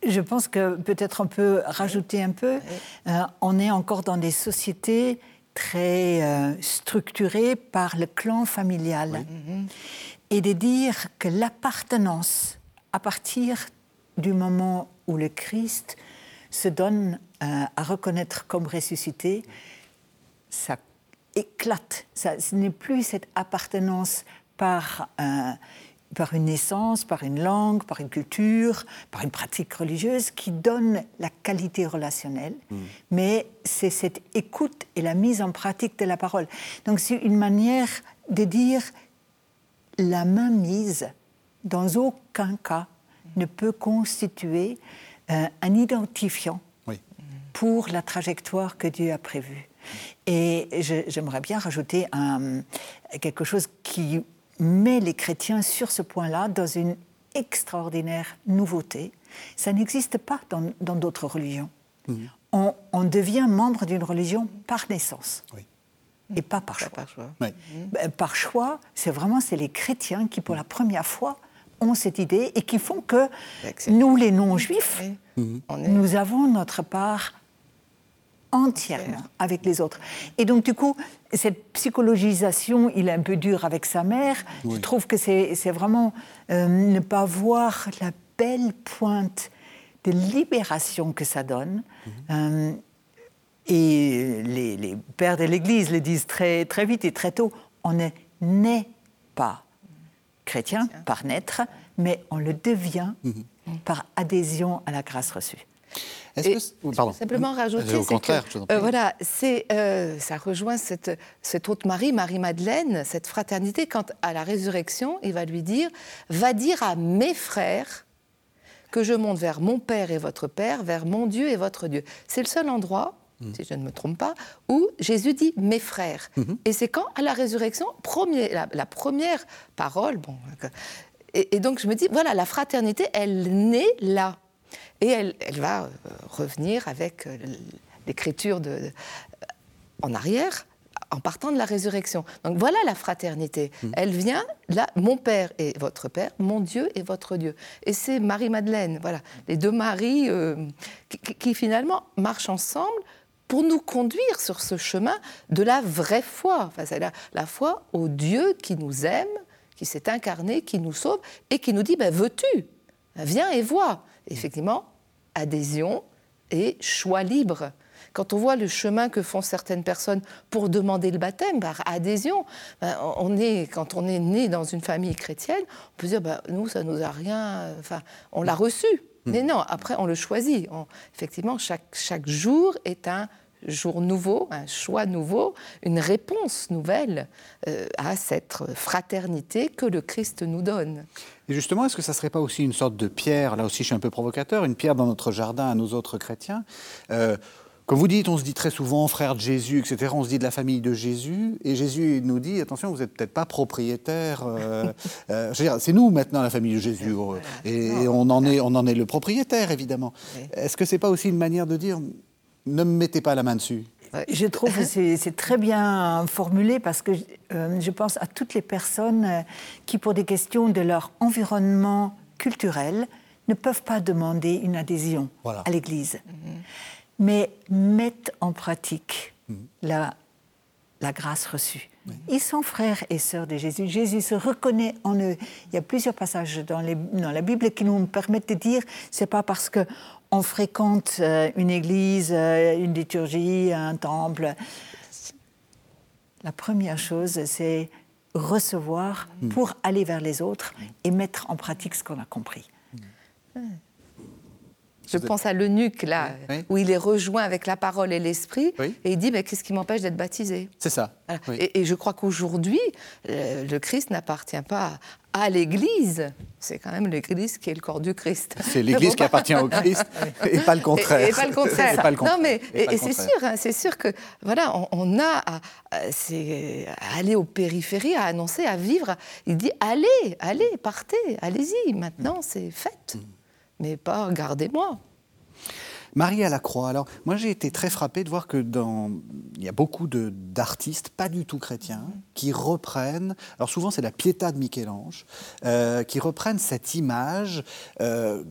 Je pense que peut-être on peut rajouter un peu. Euh, on est encore dans des sociétés très euh, structurées par le clan familial. Et de dire que l'appartenance, à partir du moment où le Christ se donne euh, à reconnaître comme ressuscité, ça éclate. Ça, ce n'est plus cette appartenance par par une naissance, par une langue, par une culture, par une pratique religieuse qui donne la qualité relationnelle, mm. mais c'est cette écoute et la mise en pratique de la parole. Donc c'est une manière de dire la main mise, dans aucun cas, ne peut constituer euh, un identifiant pour la trajectoire que Dieu a prévue. Et j'aimerais bien rajouter un, quelque chose qui met les chrétiens sur ce point-là dans une extraordinaire nouveauté. Ça n'existe pas dans d'autres religions. Mhm. On, devient membre d'une religion par naissance. Et pas par choix. Par choix, ben, par choix c'est vraiment c'est les chrétiens qui, pour la première fois, ont cette idée et qui font que nous, les non-juifs, nous avons notre part entièrement avec les autres. Et donc, du coup, cette psychologisation, il est un peu dur avec sa mère. Je trouve que c'est vraiment euh, ne pas voir la belle pointe de libération que ça donne. Mhm. Euh, et les, pères de l'Église le disent très, très vite et très tôt, on n'est pas chrétien par naître, mais on le devient mhm. par adhésion à la grâce reçue. Pardon. Simplement rajouter, au contraire, euh, voilà, c'est euh, ça rejoint cette, cette autre Marie, Marie Madeleine, cette fraternité. Quand à la résurrection, il va lui dire, va dire à mes frères que je monte vers mon Père et votre Père, vers mon Dieu et votre Dieu. C'est le seul endroit hmm. si je ne me trompe pas, où Jésus dit mes frères. Hmm. Et c'est quand, à la résurrection, premier, la, première parole. Bon, et, et, donc je me dis, voilà, la fraternité, elle naît là. Et elle, va euh, revenir avec euh, l'écriture de, en arrière en partant de la résurrection. Donc voilà la fraternité. Hmm. Elle vient là, mon Père et votre Père, mon Dieu et votre Dieu. Et c'est Marie-Madeleine, voilà, les deux maris euh, qui, finalement marchent ensemble pour nous conduire sur ce chemin de la vraie foi. Enfin, c'est la, la, foi au Dieu qui nous aime, qui s'est incarné, qui nous sauve et qui nous dit ben, Veux-tu? Viens et vois. Effectivement, adhésion et choix libre. Quand on voit le chemin que font certaines personnes pour demander le baptême par adhésion, ben, on est, quand on est né dans une famille chrétienne, on peut dire ben, nous, ça nous a rien. Enfin, on l'a reçu. Hmm. Mais non, après, on le choisit. effectivement, chaque, chaque jour est un jour nouveau, un choix nouveau, une réponse nouvelle euh, à cette fraternité que le Christ nous donne. Et justement, est-ce que ça ne serait pas aussi une sorte de pierre, là aussi je suis un peu provocateur, une pierre dans notre jardin à nous autres chrétiens? Euh, comme vous dites, on se dit très souvent frère de Jésus, etc. On se dit de la famille de Jésus. Et Jésus nous dit attention, vous n'êtes peut-être pas propriétaire. Euh, c'est nous maintenant la famille de Jésus. Et, on, en est, on en est le propriétaire, évidemment. Est-ce que ce n'est pas aussi une manière de dire ne me mettez pas la main dessus. Je trouve que c'est très bien formulé parce que euh, je pense à toutes les personnes euh, qui, pour des questions de leur environnement culturel, ne peuvent pas demander une adhésion à l'Église, mhm. mais mettent en pratique mhm. la, la grâce reçue. Ils sont frères et sœurs de Jésus. Jésus se reconnaît en eux. Il y a plusieurs passages dans, les, dans la Bible qui nous permettent de dire c'est pas parce que on fréquente euh, une église, euh, une liturgie, un temple. La première chose, c'est recevoir hmm. pour aller vers les autres et mettre en pratique ce qu'on a compris. Hmm. Je pense à l'eunuque, là, où il est rejoint avec la parole et l'esprit, et il dit mais Qu'est-ce qui m'empêche d'être baptisé? C'est ça. Et, je crois qu'aujourd'hui, euh, le Christ n'appartient pas à l'Église. C'est quand même l'Église qui est le corps du Christ. C'est l'Église qui appartient au Christ et pas le contraire. Et, pas le contraire. Non, mais et, c'est sûr, hein, c'est sûr que voilà, on, a à, à, aller aux périphéries, à annoncer, à vivre. Il dit allez, allez, partez, allez-y. Maintenant, c'est fait. Mais pas gardez-moi. Marie à la Croix. Alors, moi, j'ai été très frappé de voir que dans. Il y a beaucoup d'artistes, pas du tout chrétiens, qui reprennent. Alors, souvent, c'est la Pietà de Michel-Ange, euh, qui reprennent cette image. Euh,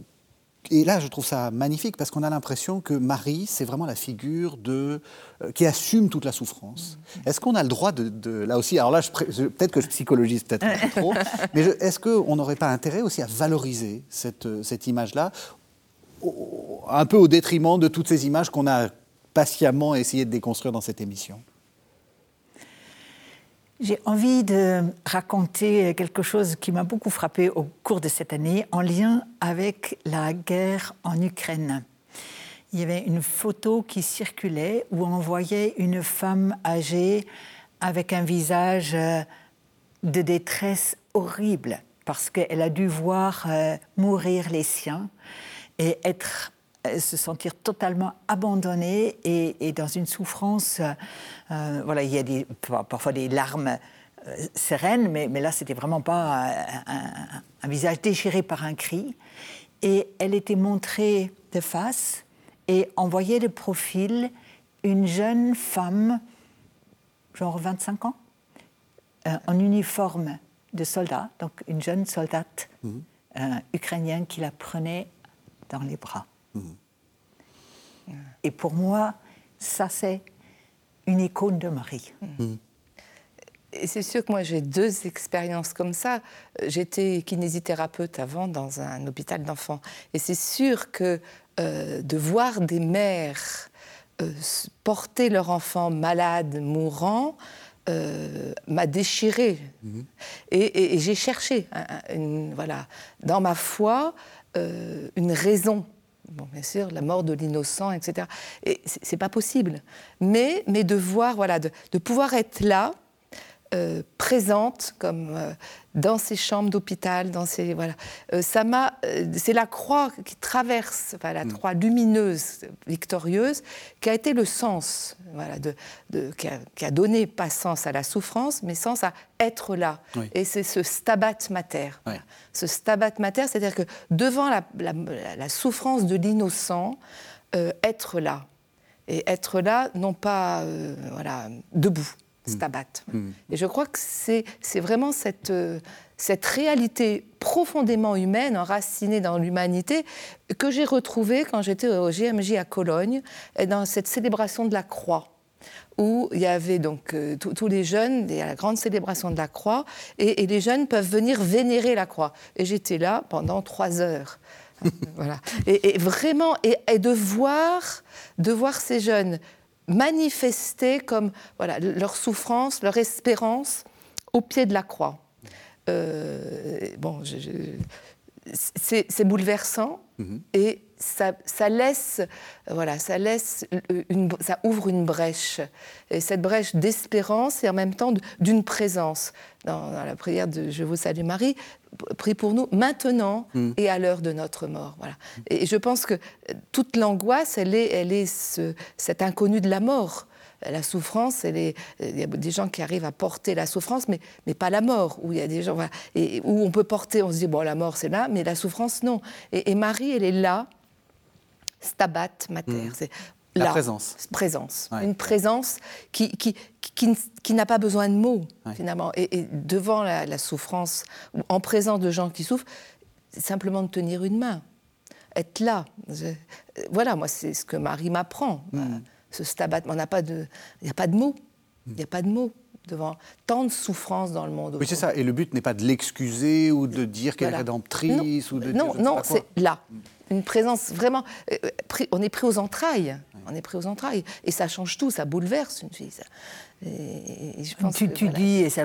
et là, je trouve ça magnifique parce qu'on a l'impression que Marie, c'est vraiment la figure de, euh, qui assume toute la souffrance. Est-ce qu'on a le droit de, là aussi, alors là, peut-être que je psychologise peut-être trop, mais est-ce qu'on n'aurait pas intérêt aussi à valoriser cette, euh, cette image-là, un peu au détriment de toutes ces images qu'on a patiemment essayé de déconstruire dans cette émission? J'ai envie de raconter quelque chose qui m'a beaucoup frappé au cours de cette année en lien avec la guerre en Ukraine. Il y avait une photo qui circulait où on voyait une femme âgée avec un visage euh, de détresse horrible parce qu'elle a dû voir euh, mourir les siens et être se sentir totalement abandonnée et, dans une souffrance. Euh, voilà, il y a des, parfois des larmes euh, sereines, mais, mais là, c'était vraiment pas un, visage déchiré par un cri. Et elle était montrée de face et on voyait de profil une jeune femme, genre 25 ans, en uniforme de soldat, donc une jeune soldate mmh. ukrainienne qui la prenait dans les bras. Et pour moi, ça, c'est une icône de Marie. Et c'est sûr que moi, j'ai deux expériences comme ça. J'étais kinésithérapeute avant dans un hôpital d'enfants. Et c'est sûr que euh, de voir des mères euh, porter leur enfant malade, mourant, euh, m'a déchiré. Mhm. Et, j'ai cherché, voilà, dans ma foi, une raison bon, bien sûr, la mort de l'innocent, etc. Et c'est pas possible. Mais, mais de voir, voilà, de, de pouvoir être là, euh, présente, comme euh, dans ces chambres d'hôpital, dans ces voilà, euh, ça m'a, c'est la croix qui traverse, enfin, la mm. croix lumineuse, victorieuse, qui a été le sens, voilà, de, de qui, a, qui, a, donné pas sens à la souffrance, mais sens à être là. Et c'est ce stabat mater, ce stabat mater, c'est-à-dire que devant la, la, la souffrance de l'innocent, être là. Et être là, non pas voilà debout Mm. Stabat. Mm. Et je crois que c'est vraiment cette, euh, cette réalité profondément humaine, enracinée dans l'humanité, que j'ai retrouvée quand j'étais au GMJ à Cologne, et dans cette célébration de la croix où il y avait donc euh, tous les jeunes, il y a la grande célébration de la croix, et, les jeunes peuvent venir vénérer la croix. Et j'étais là pendant trois heures. voilà. Et, vraiment, et, de voir, de voir ces jeunes manifester comme leur souffrance, leur espérance au pied de la croix. Euh, bon, c'est bouleversant mm-hmm. et ça, laisse, voilà, ça laisse, une, ça ouvre une brèche, et cette brèche d'espérance et en même temps d'une présence. Dans, la prière de Je vous salue Marie, prie pour nous maintenant mm. et à l'heure de notre mort. Voilà. Et je pense que toute l'angoisse, elle est, elle est ce, cet inconnu de la mort la souffrance, il y a des gens qui arrivent à porter la souffrance, mais, mais pas la mort. Où il y a des gens et, où on peut porter, on se dit bon la mort c'est là, mais la souffrance non. Et, et Marie, elle est là stabat mater. Hmm. C'est la présence. Présence. Une présence qui, qui, qui, n'a pas besoin de mots, finalement. Et, devant la, souffrance, en présence de gens qui souffrent, simplement de tenir une main, être là. voilà, moi, c'est ce que Marie m'apprend. Hmm. Ce stabat, on n'a pas de, il n'y a pas de mots. Il n'y a pas de mots devant tant de souffrances dans le monde. Oui, c'est ça. Et le but n'est pas de l'excuser ou de dire qu'elle est rédemptrice. Non, ou de non, non c'est là. Une présence vraiment. Euh, on est pris aux entrailles. On est pris aux entrailles. Et ça change tout, ça bouleverse une fille. Et, je pense tu, que, tu dis, et ça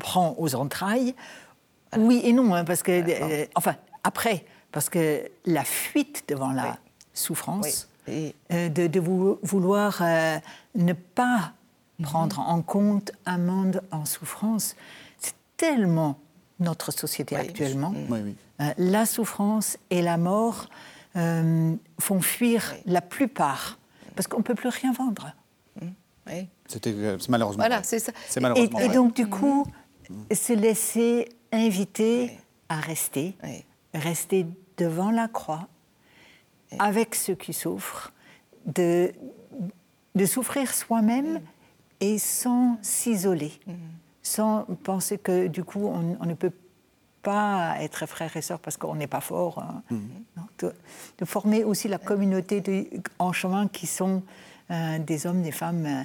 prend aux entrailles. Oui et non, hein, parce que. Euh, enfin, après, parce que la fuite devant la souffrance, euh, de, de, vouloir ne pas mhm. prendre en compte un monde en souffrance, c'est tellement notre société actuellement. Oui, oui. Euh, la souffrance et la mort euh, font fuir la plupart, parce qu'on ne peut plus rien vendre. Mmh. C'était euh, malheureusement. Voilà, c'est ça. Et, donc, du coup, mmh. se laisser inviter à rester, rester devant la croix, avec ceux qui souffrent, de, de souffrir soi-même et sans s'isoler, mmh. sans penser que du coup on, on ne peut pas être frère et sœur parce qu'on n'est pas fort. Hein. Mhm. de, de former aussi la communauté de- en chemin qui sont euh, des hommes, des femmes euh,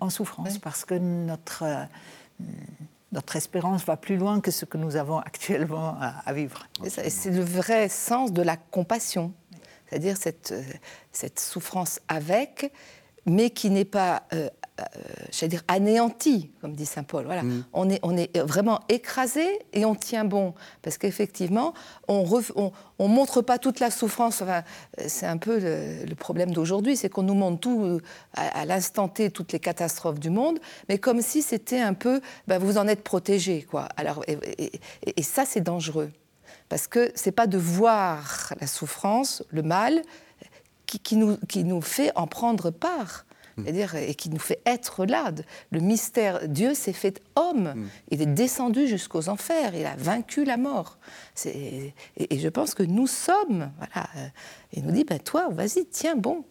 en souffrance, parce que notre, euh, notre espérance va plus loin que ce que nous avons actuellement à, à vivre. C'est le vrai sens de la compassion, c'est-à-dire cette, euh, cette souffrance avec, mais qui n'est pas, euh, euh, j'allais dire, anéantie, comme dit saint Paul. Voilà. On, est, on est vraiment écrasé et on tient bon, parce qu'effectivement, on ne montre pas toute la souffrance. Enfin, c'est un peu le, le problème d'aujourd'hui, c'est qu'on nous montre tout à, à l'instant T, toutes les catastrophes du monde, mais comme si c'était un peu, ben, vous en êtes protégé, quoi. Alors, et, et- et- et ça, c'est dangereux. Parce que c'est pas de voir la souffrance, le mal, qui, qui nous, qui nous fait en prendre part. C'est-à-dire, et qui nous fait être là. Le mystère, Dieu s'est fait homme. Il est descendu jusqu'aux enfers. Il a vaincu la mort. Et, et je pense que nous sommes, voilà. euh, Il nous dit, ben toi, vas-y, tiens bon.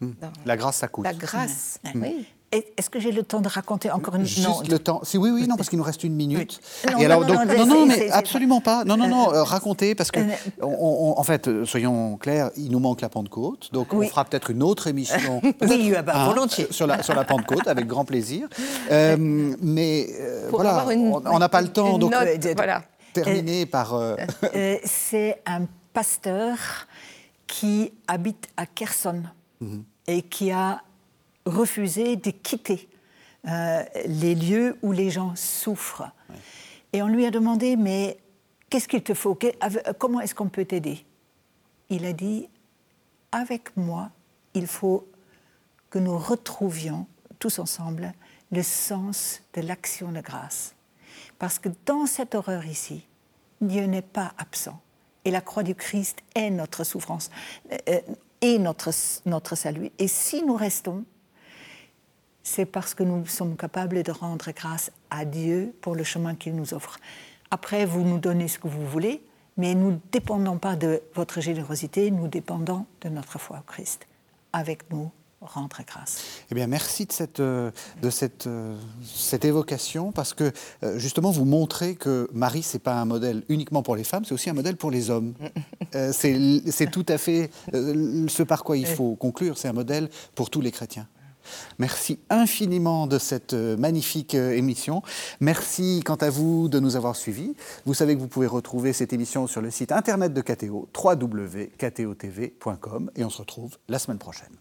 Dans La grâce, ça coûte. la grâce, oui. Est-ce que j'ai le temps de raconter encore une Juste non, le temps. Si oui, oui, non, parce qu'il nous reste une minute. Oui. Non, Et non, alors, non, donc, mais absolument pas. Non, non, non, euh, racontez, parce que, Euh, on- on- en fait, euh, soyons clairs, il nous manque la Pentecôte, donc Oui. on fera peut-être une autre émission. Oui, ah bah, hein, volontiers. Sur la, sur la Pentecôte, avec grand plaisir. Euh, mais euh, voilà, une- on n'a pas le temps, donc note, euh, voilà. terminer par. euh, Euh, c'est un pasteur qui habite à Kherson et qui a refusé de quitter euh, les lieux où les gens souffrent. Et on lui a demandé, mais qu'est-ce qu'il te faut? Comment est-ce qu'on peut t'aider? Il a dit, avec moi, il faut que nous retrouvions tous ensemble le sens de l'action de grâce. Parce que dans cette horreur ici, Dieu n'est pas absent. Et la croix du Christ est notre souffrance euh, euh, et notre, notre salut. Et si nous restons, c'est parce que nous sommes capables de rendre grâce à Dieu pour le chemin qu'il nous offre. Après, vous nous donnez ce que vous voulez, mais nous ne dépendons pas de votre générosité, nous dépendons de notre foi au Christ. Avec nous, rendre grâce. Eh bien, merci de cette, euh, de cette, euh, cette évocation, parce que euh, justement, vous montrez que Marie, c'est pas un modèle uniquement pour les femmes, c'est aussi un modèle pour les hommes. C'est c'est tout à fait ce par quoi il faut conclure, c'est un modèle pour tous les chrétiens. Merci infiniment de cette euh, magnifique euh, émission. Merci quant à vous de nous avoir suivis. Vous savez que vous pouvez retrouver cette émission sur le site internet de KTO, www.ktotv.com, et on se retrouve la semaine prochaine.